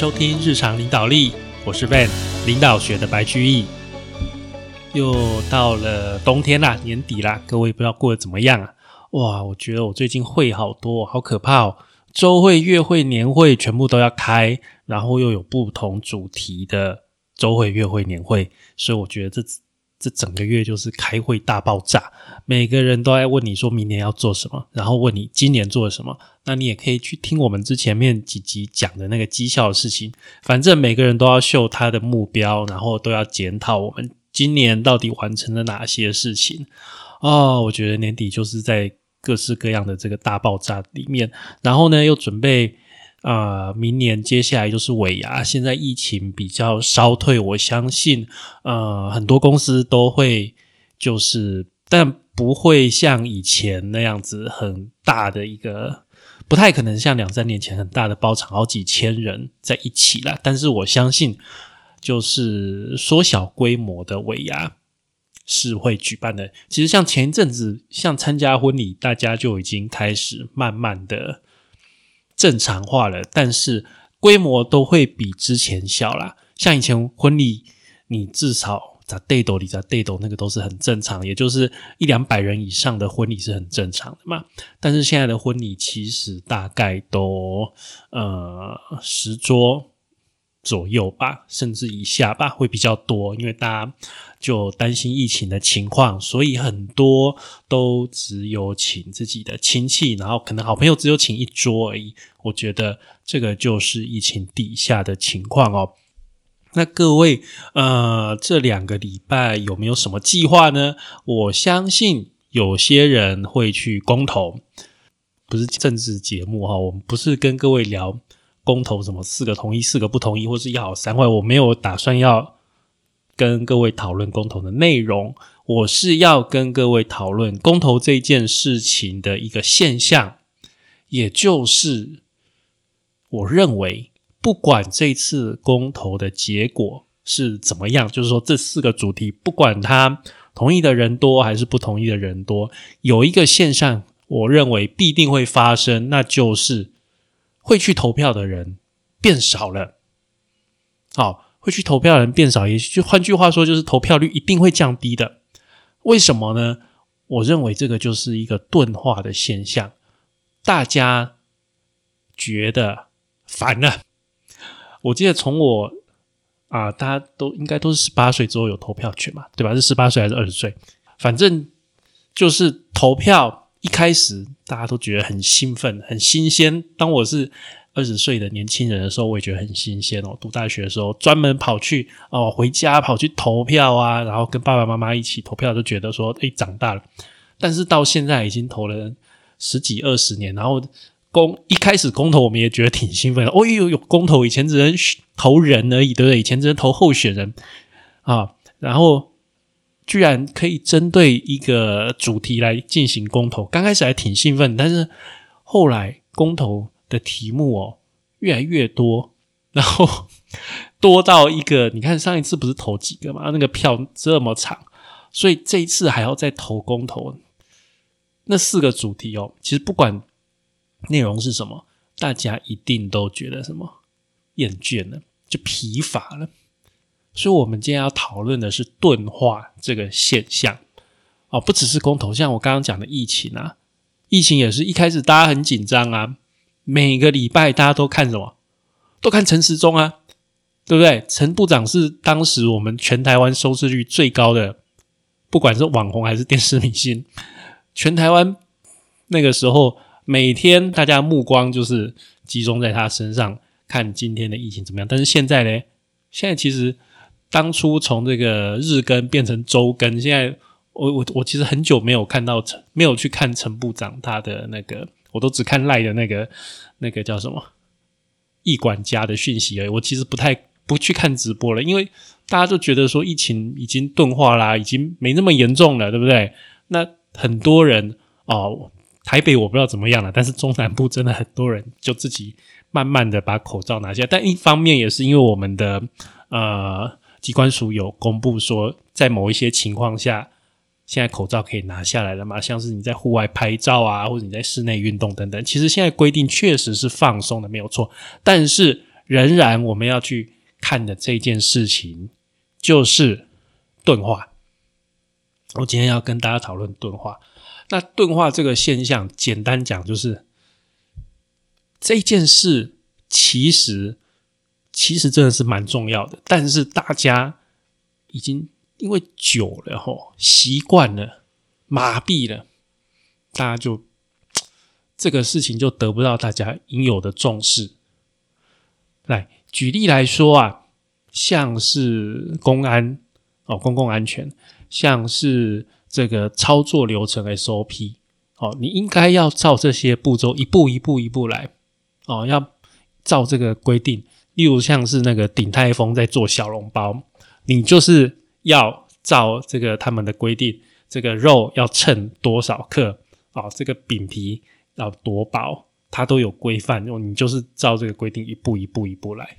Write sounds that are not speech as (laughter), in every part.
收听日常领导力，我是 Van，领导学的白居易。又到了冬天啦，年底啦，各位不知道过得怎么样啊？哇，我觉得我最近会好多，好可怕哦！周会、月会、年会全部都要开，然后又有不同主题的周会、月会、年会，所以我觉得这。这整个月就是开会大爆炸，每个人都在问你说明年要做什么，然后问你今年做了什么。那你也可以去听我们之前面几集讲的那个绩效的事情。反正每个人都要秀他的目标，然后都要检讨我们今年到底完成了哪些事情。哦，我觉得年底就是在各式各样的这个大爆炸里面，然后呢又准备。啊，明年接下来就是尾牙。现在疫情比较稍退，我相信，呃，很多公司都会就是，但不会像以前那样子很大的一个，不太可能像两三年前很大的包场，好几千人在一起了。但是我相信，就是缩小规模的尾牙是会举办的。其实像前一阵子，像参加婚礼，大家就已经开始慢慢的。正常化了，但是规模都会比之前小啦。像以前婚礼，你至少在 day 斗里在 day 斗那个都是很正常，也就是一两百人以上的婚礼是很正常的嘛。但是现在的婚礼其实大概都呃十桌。左右吧，甚至以下吧，会比较多，因为大家就担心疫情的情况，所以很多都只有请自己的亲戚，然后可能好朋友只有请一桌而已。我觉得这个就是疫情底下的情况哦。那各位，呃，这两个礼拜有没有什么计划呢？我相信有些人会去公投，不是政治节目哈，我们不是跟各位聊。公投什么四个同意四个不同意，或是要三坏，我没有打算要跟各位讨论公投的内容，我是要跟各位讨论公投这件事情的一个现象，也就是我认为不管这次公投的结果是怎么样，就是说这四个主题不管他同意的人多还是不同意的人多，有一个现象，我认为必定会发生，那就是。会去投票的人变少了，好，会去投票的人变少，也就换句话说，就是投票率一定会降低的。为什么呢？我认为这个就是一个钝化的现象，大家觉得烦了。我记得从我啊，大家都应该都是十八岁之后有投票权嘛，对吧？是十八岁还是二十岁？反正就是投票。一开始大家都觉得很兴奋、很新鲜。当我是二十岁的年轻人的时候，我也觉得很新鲜哦。读大学的时候，专门跑去哦回家跑去投票啊，然后跟爸爸妈妈一起投票，就觉得说，哎，长大了。但是到现在已经投了十几二十年，然后公一开始公投，我们也觉得挺兴奋的。哦呦，有公投，以前只能投人而已，对不对？以前只能投候选人啊，然后。居然可以针对一个主题来进行公投，刚开始还挺兴奋，但是后来公投的题目哦越来越多，然后 (laughs) 多到一个，你看上一次不是投几个嘛，那个票这么长，所以这一次还要再投公投。那四个主题哦，其实不管内容是什么，大家一定都觉得什么厌倦了，就疲乏了。所以，我们今天要讨论的是钝化这个现象哦，不只是公投，像我刚刚讲的疫情啊，疫情也是一开始大家很紧张啊，每个礼拜大家都看什么，都看陈时中啊，对不对？陈部长是当时我们全台湾收视率最高的，不管是网红还是电视明星，全台湾那个时候每天大家目光就是集中在他身上，看今天的疫情怎么样。但是现在呢，现在其实。当初从这个日更变成周更，现在我我我其实很久没有看到陈，没有去看陈部长他的那个，我都只看赖的那个那个叫什么易管家的讯息而已。我其实不太不去看直播了，因为大家都觉得说疫情已经钝化啦，已经没那么严重了，对不对？那很多人哦，台北我不知道怎么样了，但是中南部真的很多人就自己慢慢的把口罩拿下。但一方面也是因为我们的呃。机关署有公布说，在某一些情况下，现在口罩可以拿下来了嘛？像是你在户外拍照啊，或者你在室内运动等等，其实现在规定确实是放松的，没有错。但是仍然我们要去看的这件事情就是钝化。我今天要跟大家讨论钝化。那钝化这个现象，简单讲就是这件事其实其实真的是蛮重要的，但是大家已经因为久了吼，习惯了，麻痹了，大家就这个事情就得不到大家应有的重视。来举例来说啊，像是公安哦，公共安全，像是。这个操作流程 SOP，哦，你应该要照这些步骤一步一步一步来，哦，要照这个规定。例如像是那个鼎泰丰在做小笼包，你就是要照这个他们的规定，这个肉要称多少克，哦，这个饼皮要多薄，它都有规范。你就是照这个规定一步一步一步来。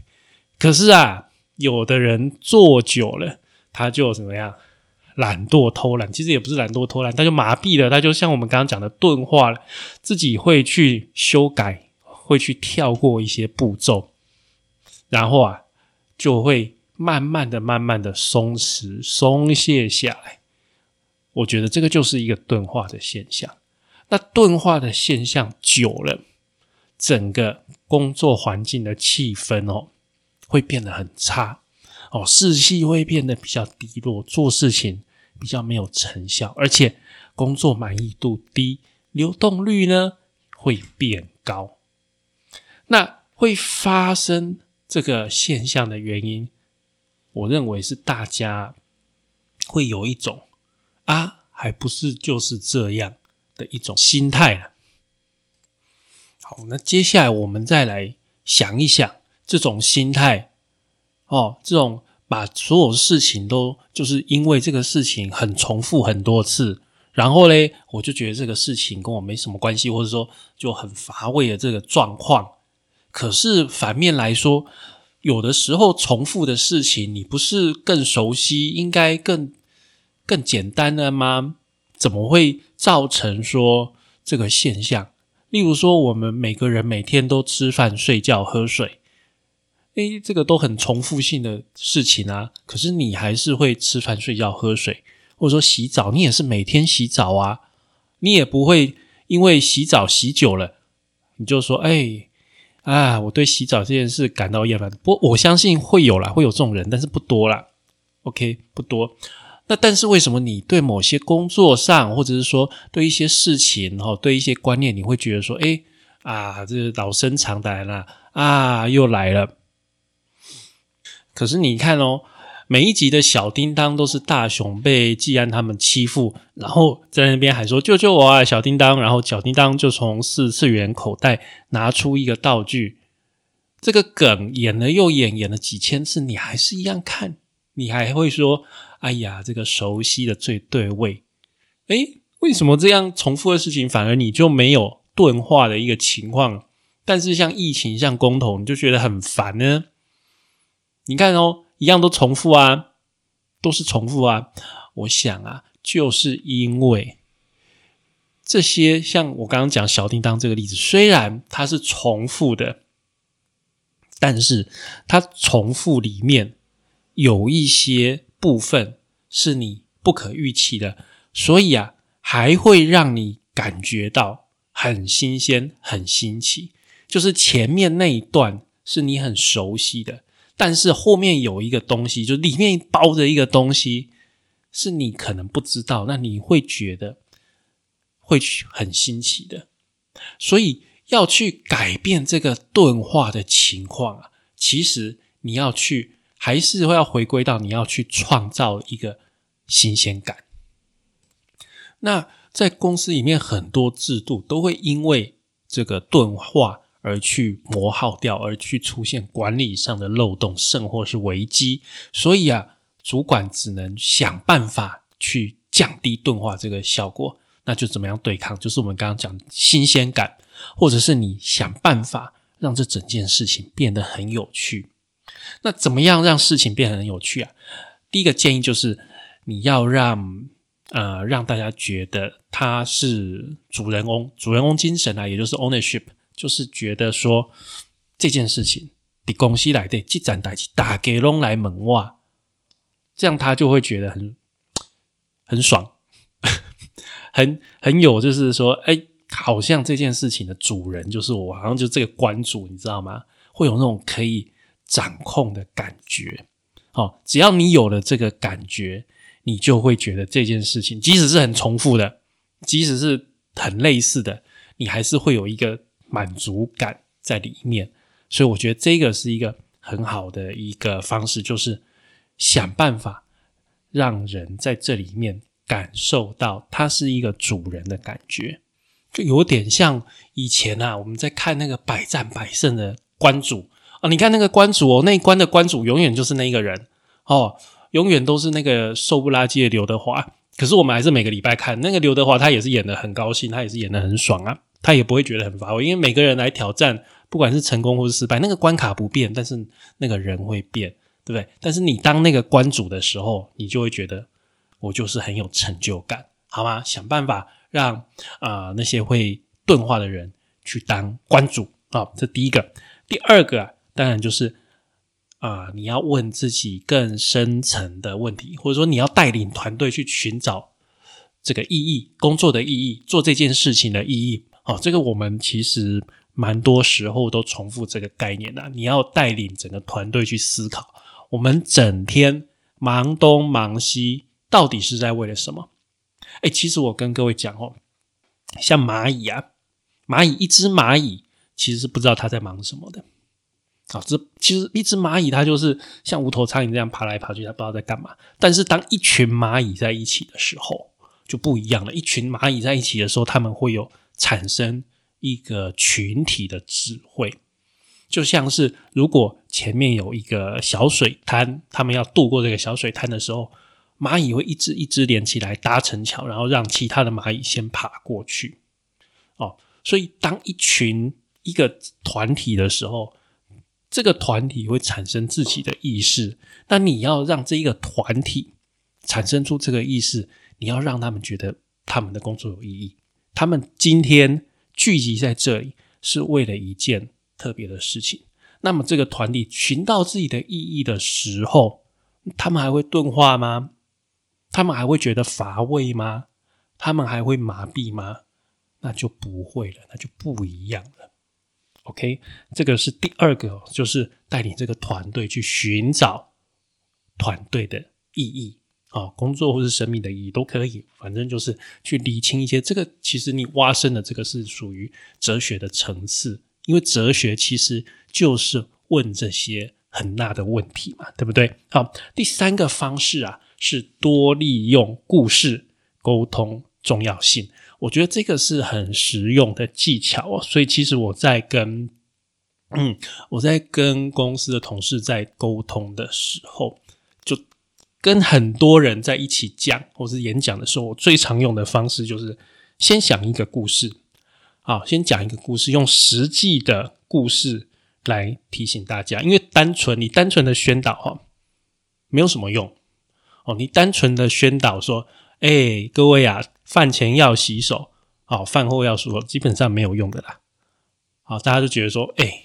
可是啊，有的人做久了，他就怎么样？懒惰偷懒，其实也不是懒惰偷懒，他就麻痹了，他就像我们刚刚讲的钝化了，自己会去修改，会去跳过一些步骤，然后啊，就会慢慢的、慢慢的松弛、松懈下来。我觉得这个就是一个钝化的现象。那钝化的现象久了，整个工作环境的气氛哦，会变得很差。哦，士气会变得比较低落，做事情比较没有成效，而且工作满意度低，流动率呢会变高。那会发生这个现象的原因，我认为是大家会有一种啊，还不是就是这样的一种心态了。好，那接下来我们再来想一想这种心态。哦，这种把所有事情都就是因为这个事情很重复很多次，然后嘞，我就觉得这个事情跟我没什么关系，或者说就很乏味的这个状况。可是反面来说，有的时候重复的事情，你不是更熟悉，应该更更简单的吗？怎么会造成说这个现象？例如说，我们每个人每天都吃饭、睡觉、喝水。诶，这个都很重复性的事情啊，可是你还是会吃饭、睡觉、喝水，或者说洗澡，你也是每天洗澡啊，你也不会因为洗澡洗久了，你就说，哎，啊，我对洗澡这件事感到厌烦。不，我相信会有啦，会有这种人，但是不多啦。OK，不多。那但是为什么你对某些工作上，或者是说对一些事情，哈，对一些观念，你会觉得说，哎，啊，这老生常谈啦，啊，又来了。可是你看哦，每一集的小叮当都是大雄被季安他们欺负，然后在那边还说救救我啊，小叮当！然后小叮当就从四次元口袋拿出一个道具，这个梗演了又演，演了几千次，你还是一样看，你还会说：“哎呀，这个熟悉的最对味。”诶，为什么这样重复的事情反而你就没有钝化的一个情况？但是像疫情、像公投，你就觉得很烦呢？你看哦，一样都重复啊，都是重复啊。我想啊，就是因为这些，像我刚刚讲小叮当这个例子，虽然它是重复的，但是它重复里面有一些部分是你不可预期的，所以啊，还会让你感觉到很新鲜、很新奇。就是前面那一段是你很熟悉的。但是后面有一个东西，就里面包着一个东西，是你可能不知道，那你会觉得会很新奇的。所以要去改变这个钝化的情况啊，其实你要去，还是会要回归到你要去创造一个新鲜感。那在公司里面，很多制度都会因为这个钝化。而去磨耗掉，而去出现管理上的漏洞，甚或是危机。所以啊，主管只能想办法去降低钝化这个效果。那就怎么样对抗？就是我们刚刚讲新鲜感，或者是你想办法让这整件事情变得很有趣。那怎么样让事情变得很有趣啊？第一个建议就是你要让呃让大家觉得他是主人翁，主人翁精神啊，也就是 ownership。就是觉得说这件事情你公司来的，积攒代志打给龙来门哇，这样他就会觉得很很爽，(laughs) 很很有，就是说，哎，好像这件事情的主人就是我，好像就这个关主，你知道吗？会有那种可以掌控的感觉。好，只要你有了这个感觉，你就会觉得这件事情，即使是很重复的，即使是很类似的，你还是会有一个满足感在里面。所以我觉得这个是一个很好的一个方式，就是想办法让人在这里面感受到他是一个主人的感觉，就有点像以前啊，我们在看那个百战百胜的关主啊，你看那个关主哦，那一关的关主永远就是那一个人哦，永远都是那个瘦不拉几的刘德华。可是我们还是每个礼拜看那个刘德华，他也是演的很高兴，他也是演的很爽啊，他也不会觉得很乏味，因为每个人来挑战。不管是成功或是失败，那个关卡不变，但是那个人会变，对不对？但是你当那个关主的时候，你就会觉得我就是很有成就感，好吗？想办法让啊那些会钝化的人去当关主啊，这第一个。第二个，当然就是啊，你要问自己更深层的问题，或者说你要带领团队去寻找这个意义、工作的意义、做这件事情的意义。哦，这个我们其实。蛮多时候都重复这个概念的，你要带领整个团队去思考，我们整天忙东忙西，到底是在为了什么？哎，其实我跟各位讲哦，像蚂蚁啊，蚂蚁一只蚂蚁其实是不知道它在忙什么的。啊，这其实一只蚂蚁它就是像无头苍蝇这样爬来爬去，它不知道在干嘛。但是当一群蚂蚁在一起的时候，就不一样了。一群蚂蚁在一起的时候，他们会有产生。一个群体的智慧，就像是如果前面有一个小水滩，他们要渡过这个小水滩的时候，蚂蚁会一只一只连起来搭成桥，然后让其他的蚂蚁先爬过去。哦，所以当一群一个团体的时候，这个团体会产生自己的意识。那你要让这一个团体产生出这个意识，你要让他们觉得他们的工作有意义。他们今天。聚集在这里是为了一件特别的事情。那么，这个团体寻到自己的意义的时候，他们还会钝化吗？他们还会觉得乏味吗？他们还会麻痹吗？那就不会了，那就不一样了。OK，这个是第二个，就是带领这个团队去寻找团队的意义。啊，工作或是生命的意义都可以，反正就是去理清一些。这个其实你挖深的这个是属于哲学的层次，因为哲学其实就是问这些很大的问题嘛，对不对？好，第三个方式啊，是多利用故事沟通重要性。我觉得这个是很实用的技巧哦。所以其实我在跟嗯，我在跟公司的同事在沟通的时候。就跟很多人在一起讲或是演讲的时候，我最常用的方式就是先想一个故事，好，先讲一个故事，用实际的故事来提醒大家。因为单纯你单纯的宣导哈，没有什么用哦。你单纯的宣导说，哎，各位啊，饭前要洗手，好，饭后要漱口，基本上没有用的啦。好，大家就觉得说，哎，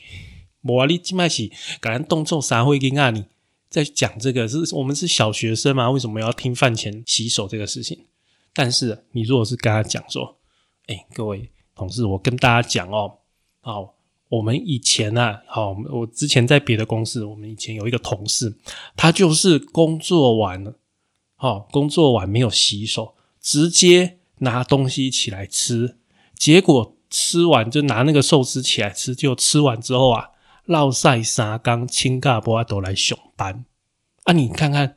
我啊，你今麦起，感恩动作啥会跟啊你。在讲这个是我们是小学生嘛？为什么要听饭前洗手这个事情？但是你如果是跟他讲说，哎，各位同事，我跟大家讲哦，好，我们以前啊，好，我之前在别的公司，我们以前有一个同事，他就是工作完了，好，工作完没有洗手，直接拿东西起来吃，结果吃完就拿那个寿司起来吃，就吃完之后啊。绕晒沙冈、青嘎波都来上班啊！你看看，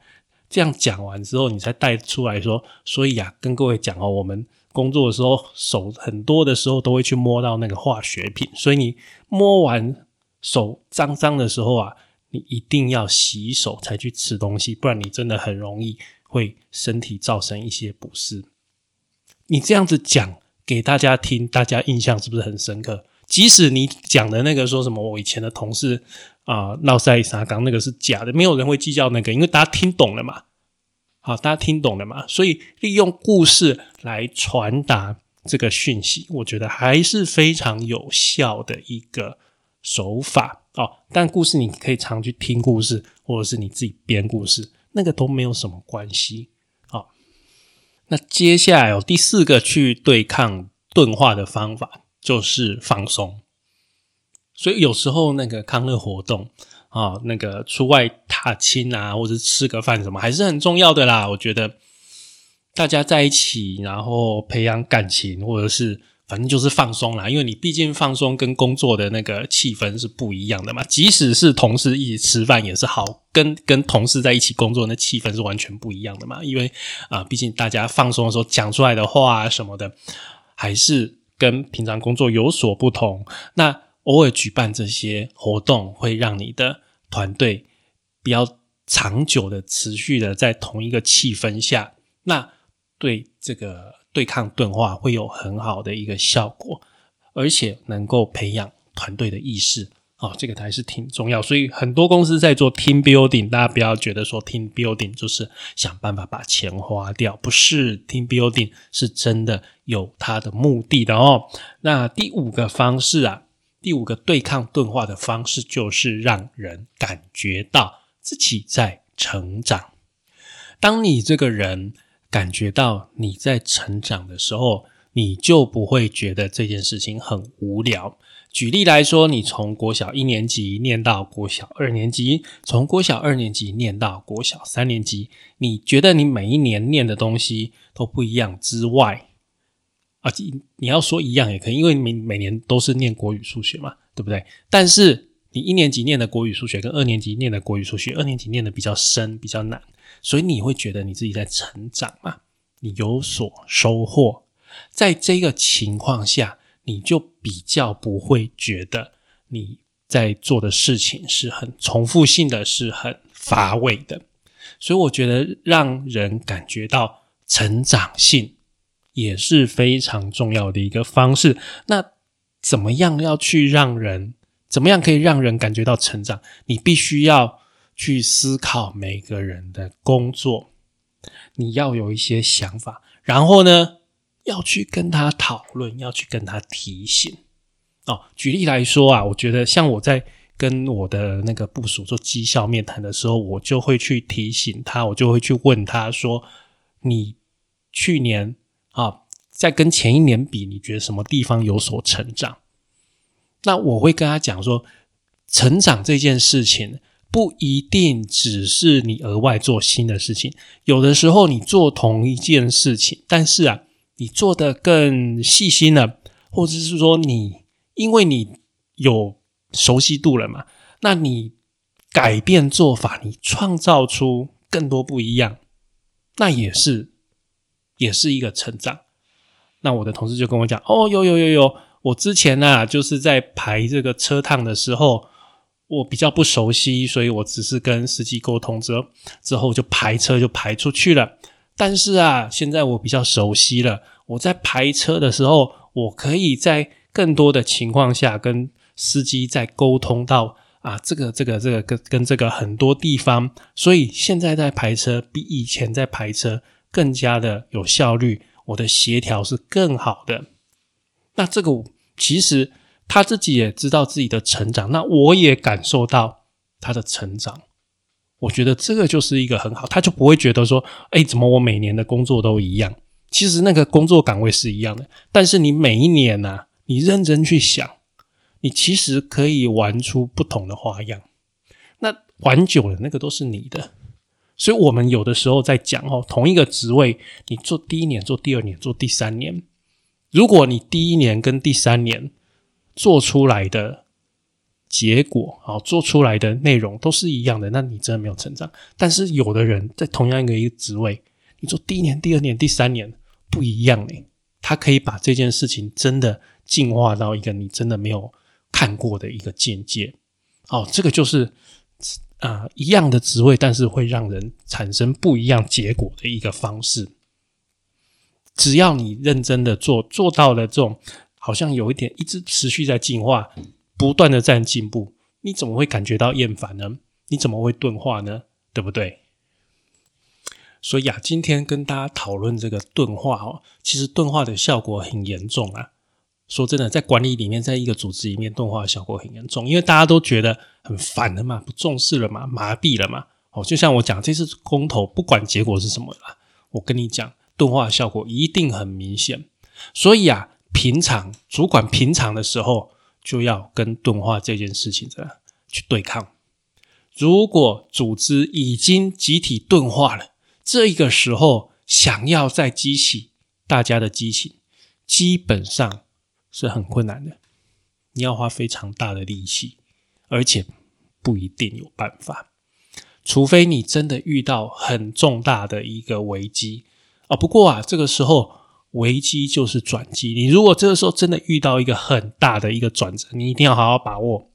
这样讲完之后，你才带出来说，所以啊，跟各位讲哦，我们工作的时候手很多的时候都会去摸到那个化学品，所以你摸完手脏脏的时候啊，你一定要洗手才去吃东西，不然你真的很容易会身体造成一些不适。你这样子讲给大家听，大家印象是不是很深刻？即使你讲的那个说什么，我以前的同事啊闹塞沙刚那个是假的，没有人会计较那个，因为大家听懂了嘛。好，大家听懂了嘛？所以利用故事来传达这个讯息，我觉得还是非常有效的一个手法哦。但故事你可以常去听故事，或者是你自己编故事，那个都没有什么关系。好，那接下来有第四个去对抗钝化的方法，就是放松。所以有时候那个康乐活动啊，那个出外踏青啊，或者吃个饭什么，还是很重要的啦。我觉得大家在一起，然后培养感情，或者是反正就是放松啦。因为你毕竟放松跟工作的那个气氛是不一样的嘛。即使是同事一起吃饭也是好，跟跟同事在一起工作那气氛是完全不一样的嘛。因为啊，毕竟大家放松的时候讲出来的话什么的，还是跟平常工作有所不同。那偶尔举办这些活动，会让你的团队比较长久的、持续的在同一个气氛下，那对这个对抗钝化会有很好的一个效果，而且能够培养团队的意识。哦，这个还是挺重要。所以很多公司在做 team building，大家不要觉得说 team building 就是想办法把钱花掉，不是 team building 是真的有它的目的的哦。那第五个方式啊。第五个对抗钝化的方式，就是让人感觉到自己在成长。当你这个人感觉到你在成长的时候，你就不会觉得这件事情很无聊。举例来说，你从国小一年级念到国小二年级，从国小二年级念到国小三年级，你觉得你每一年念的东西都不一样之外，啊，你要说一样也可以，因为每每年都是念国语、数学嘛，对不对？但是你一年级念的国语、数学跟二年级念的国语、数学，二年级念的比较深、比较难，所以你会觉得你自己在成长嘛，你有所收获。在这个情况下，你就比较不会觉得你在做的事情是很重复性的，是很乏味的。所以我觉得让人感觉到成长性。也是非常重要的一个方式。那怎么样要去让人？怎么样可以让人感觉到成长？你必须要去思考每个人的工作，你要有一些想法，然后呢，要去跟他讨论，要去跟他提醒。哦，举例来说啊，我觉得像我在跟我的那个部署做绩效面谈的时候，我就会去提醒他，我就会去问他说：“你去年。”啊，在跟前一年比，你觉得什么地方有所成长？那我会跟他讲说，成长这件事情不一定只是你额外做新的事情，有的时候你做同一件事情，但是啊，你做的更细心了，或者是说你因为你有熟悉度了嘛，那你改变做法，你创造出更多不一样，那也是。也是一个成长。那我的同事就跟我讲：“哦，有有有有，我之前啊，就是在排这个车趟的时候，我比较不熟悉，所以我只是跟司机沟通之后，之后就排车就排出去了。但是啊，现在我比较熟悉了，我在排车的时候，我可以在更多的情况下跟司机在沟通到啊，这个这个这个跟跟这个很多地方，所以现在在排车比以前在排车。”更加的有效率，我的协调是更好的。那这个其实他自己也知道自己的成长，那我也感受到他的成长。我觉得这个就是一个很好，他就不会觉得说，哎，怎么我每年的工作都一样？其实那个工作岗位是一样的，但是你每一年呢，你认真去想，你其实可以玩出不同的花样。那玩久了，那个都是你的。所以，我们有的时候在讲哦，同一个职位，你做第一年、做第二年、做第三年，如果你第一年跟第三年做出来的结果，好做出来的内容都是一样的，那你真的没有成长。但是，有的人在同样一个一个职位，你做第一年、第二年、第三年不一样呢，他可以把这件事情真的进化到一个你真的没有看过的一个境界。哦，这个就是。啊，一样的职位，但是会让人产生不一样结果的一个方式。只要你认真的做，做到了这种，好像有一点一直持续在进化，不断的在进步，你怎么会感觉到厌烦呢？你怎么会钝化呢？对不对？所以啊，今天跟大家讨论这个钝化哦，其实钝化的效果很严重啊。说真的，在管理里面，在一个组织里面，钝化效果很严重，因为大家都觉得很烦了嘛，不重视了嘛，麻痹了嘛。哦，就像我讲，这次公投不管结果是什么啦，我跟你讲，钝化效果一定很明显。所以啊，平常主管平常的时候，就要跟钝化这件事情的去对抗。如果组织已经集体钝化了，这一个时候想要再激起大家的激情，基本上。是很困难的，你要花非常大的力气，而且不一定有办法，除非你真的遇到很重大的一个危机啊。不过啊，这个时候危机就是转机，你如果这个时候真的遇到一个很大的一个转折，你一定要好好把握，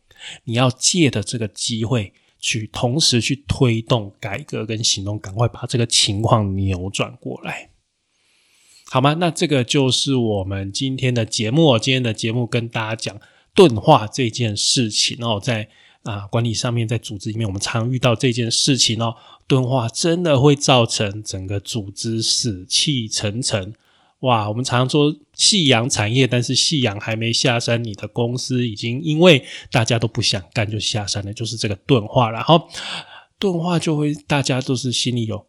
你要借的这个机会去同时去推动改革跟行动，赶快把这个情况扭转过来。好吗？那这个就是我们今天的节目。今天的节目跟大家讲钝化这件事情哦，在啊管理上面，在组织里面，我们常遇到这件事情哦。钝化真的会造成整个组织死气沉沉。哇，我们常说夕阳产业，但是夕阳还没下山，你的公司已经因为大家都不想干就下山了，就是这个钝化。然后钝化就会大家都是心里有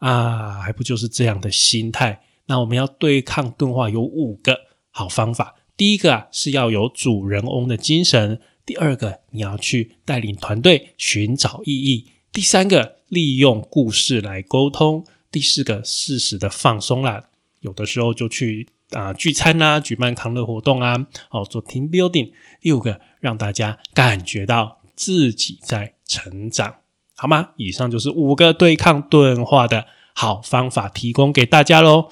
啊，还不就是这样的心态。那我们要对抗钝化有五个好方法。第一个啊是要有主人翁的精神；第二个你要去带领团队寻找意义；第三个利用故事来沟通；第四个适时的放松啦，有的时候就去啊聚餐啊，举办康乐活动啊，哦做 team building；第五个让大家感觉到自己在成长，好吗？以上就是五个对抗钝化的好方法，提供给大家喽。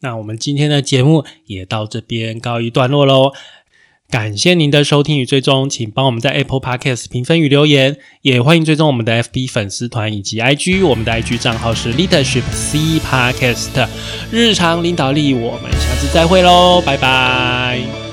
那我们今天的节目也到这边告一段落喽，感谢您的收听与追踪，请帮我们在 Apple Podcast 评分与留言，也欢迎追踪我们的 FB 粉丝团以及 IG，我们的 IG 账号是 Leadership C Podcast，日常领导力，我们下次再会喽，拜拜。